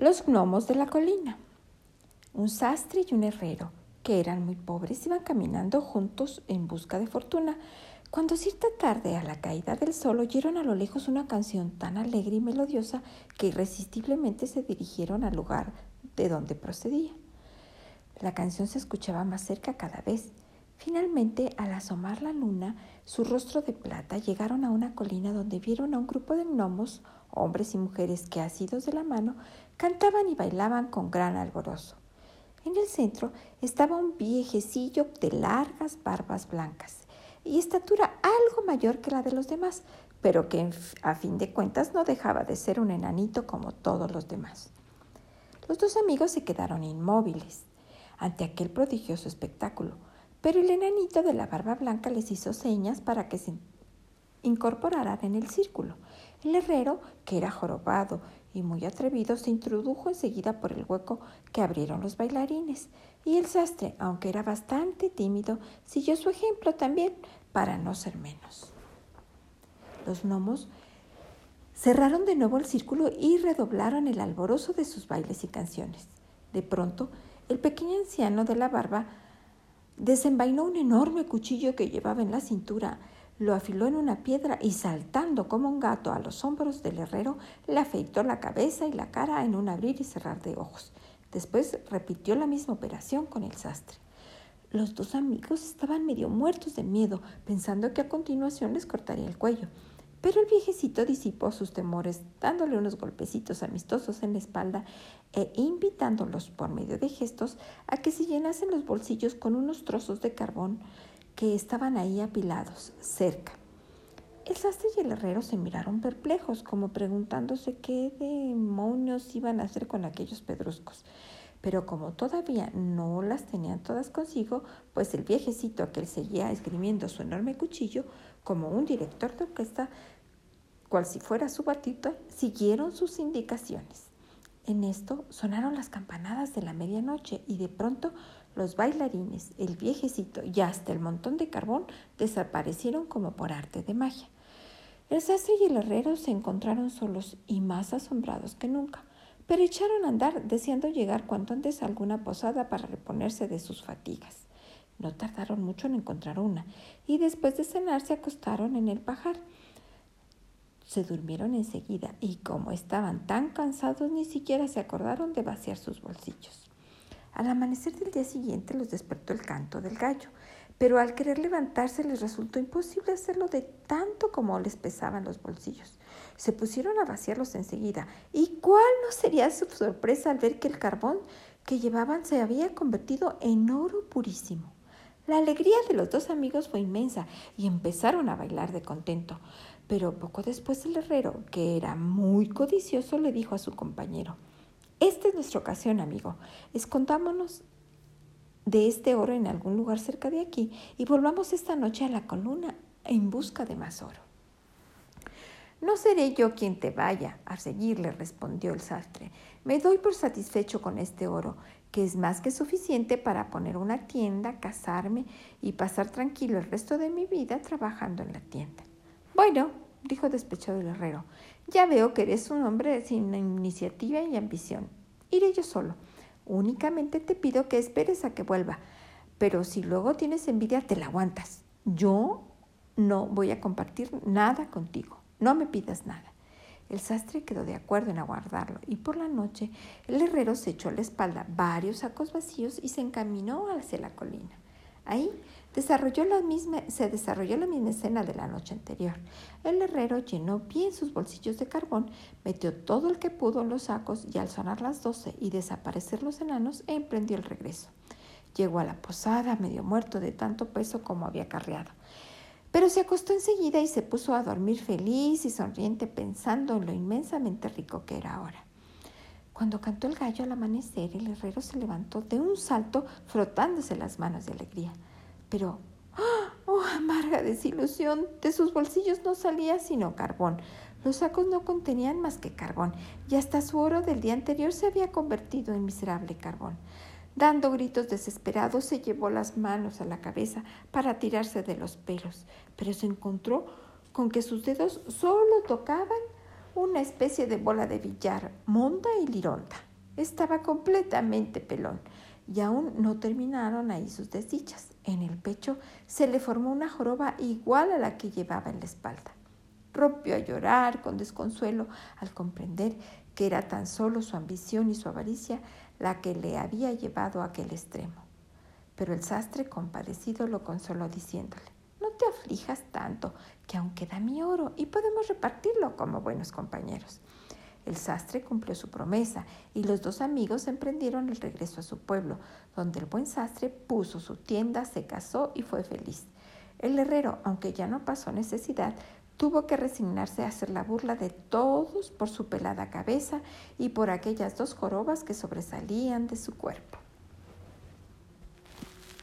Los gnomos de la colina. Un sastre y un herrero, que eran muy pobres, iban caminando juntos en busca de fortuna. Cuando cierta tarde, a la caída del sol, oyeron a lo lejos una canción tan alegre y melodiosa que irresistiblemente se dirigieron al lugar de donde procedía. La canción se escuchaba más cerca cada vez. Finalmente, al asomar la luna, su rostro de plata, llegaron a una colina donde vieron a un grupo de gnomos, hombres y mujeres que, asidos de la mano, cantaban y bailaban con gran alborozo. En el centro estaba un viejecillo de largas barbas blancas y estatura algo mayor que la de los demás, pero que a fin de cuentas no dejaba de ser un enanito como todos los demás. Los dos amigos se quedaron inmóviles ante aquel prodigioso espectáculo, pero el enanito de la barba blanca les hizo señas para que se incorporaran en el círculo. El herrero, que era jorobado y muy atrevido, se introdujo enseguida por el hueco que abrieron los bailarines, y el sastre, aunque era bastante tímido, siguió su ejemplo también para no ser menos. Los gnomos cerraron de nuevo el círculo y redoblaron el alborozo de sus bailes y canciones. De pronto, el pequeño anciano de la barba desenvainó un enorme cuchillo que llevaba en la cintura lo afiló en una piedra y saltando como un gato a los hombros del herrero, le afeitó la cabeza y la cara en un abrir y cerrar de ojos. Después repitió la misma operación con el sastre. Los dos amigos estaban medio muertos de miedo, pensando que a continuación les cortaría el cuello. Pero el viejecito disipó sus temores, dándole unos golpecitos amistosos en la espalda e invitándolos por medio de gestos a que se llenasen los bolsillos con unos trozos de carbón que estaban ahí apilados, cerca. El sastre y el herrero se miraron perplejos, como preguntándose qué demonios iban a hacer con aquellos pedruscos. Pero como todavía no las tenían todas consigo, pues el viejecito aquel seguía esgrimiendo su enorme cuchillo, como un director de orquesta, cual si fuera su batito, siguieron sus indicaciones. En esto sonaron las campanadas de la medianoche y de pronto los bailarines, el viejecito y hasta el montón de carbón desaparecieron como por arte de magia. El sastre y el herrero se encontraron solos y más asombrados que nunca, pero echaron a andar deseando llegar cuanto antes a alguna posada para reponerse de sus fatigas. No tardaron mucho en encontrar una, y después de cenar se acostaron en el pajar. Se durmieron enseguida, y como estaban tan cansados ni siquiera se acordaron de vaciar sus bolsillos. Al amanecer del día siguiente los despertó el canto del gallo, pero al querer levantarse les resultó imposible hacerlo de tanto como les pesaban los bolsillos. Se pusieron a vaciarlos enseguida, y cuál no sería su sorpresa al ver que el carbón que llevaban se había convertido en oro purísimo. La alegría de los dos amigos fue inmensa y empezaron a bailar de contento. Pero poco después el herrero, que era muy codicioso, le dijo a su compañero esta es nuestra ocasión, amigo. Escondámonos de este oro en algún lugar cerca de aquí y volvamos esta noche a la columna en busca de más oro. No seré yo quien te vaya a seguirle, respondió el sastre. Me doy por satisfecho con este oro, que es más que suficiente para poner una tienda, casarme y pasar tranquilo el resto de mi vida trabajando en la tienda. Bueno, dijo despechado el herrero, ya veo que eres un hombre sin iniciativa y ambición. Iré yo solo. Únicamente te pido que esperes a que vuelva. Pero si luego tienes envidia, te la aguantas. Yo no voy a compartir nada contigo. No me pidas nada. El sastre quedó de acuerdo en aguardarlo y por la noche el herrero se echó a la espalda varios sacos vacíos y se encaminó hacia la colina. Ahí desarrolló la misma, se desarrolló la misma escena de la noche anterior. El herrero llenó bien sus bolsillos de carbón, metió todo el que pudo en los sacos y al sonar las doce y desaparecer los enanos, emprendió el regreso. Llegó a la posada medio muerto de tanto peso como había carreado. Pero se acostó enseguida y se puso a dormir feliz y sonriente pensando en lo inmensamente rico que era ahora. Cuando cantó el gallo al amanecer, el herrero se levantó de un salto frotándose las manos de alegría. Pero, oh, amarga desilusión, de sus bolsillos no salía sino carbón. Los sacos no contenían más que carbón, y hasta su oro del día anterior se había convertido en miserable carbón. Dando gritos desesperados, se llevó las manos a la cabeza para tirarse de los pelos, pero se encontró con que sus dedos solo tocaban una especie de bola de billar, monda y lironda. estaba completamente pelón y aún no terminaron ahí sus desdichas. En el pecho se le formó una joroba igual a la que llevaba en la espalda. Rompió a llorar con desconsuelo al comprender que era tan solo su ambición y su avaricia la que le había llevado a aquel extremo. Pero el sastre compadecido lo consoló diciéndole, no te aflijas tanto, que aún queda mi oro y podemos repartirlo como buenos compañeros. El sastre cumplió su promesa y los dos amigos emprendieron el regreso a su pueblo, donde el buen sastre puso su tienda, se casó y fue feliz. El herrero, aunque ya no pasó necesidad, tuvo que resignarse a hacer la burla de todos por su pelada cabeza y por aquellas dos jorobas que sobresalían de su cuerpo.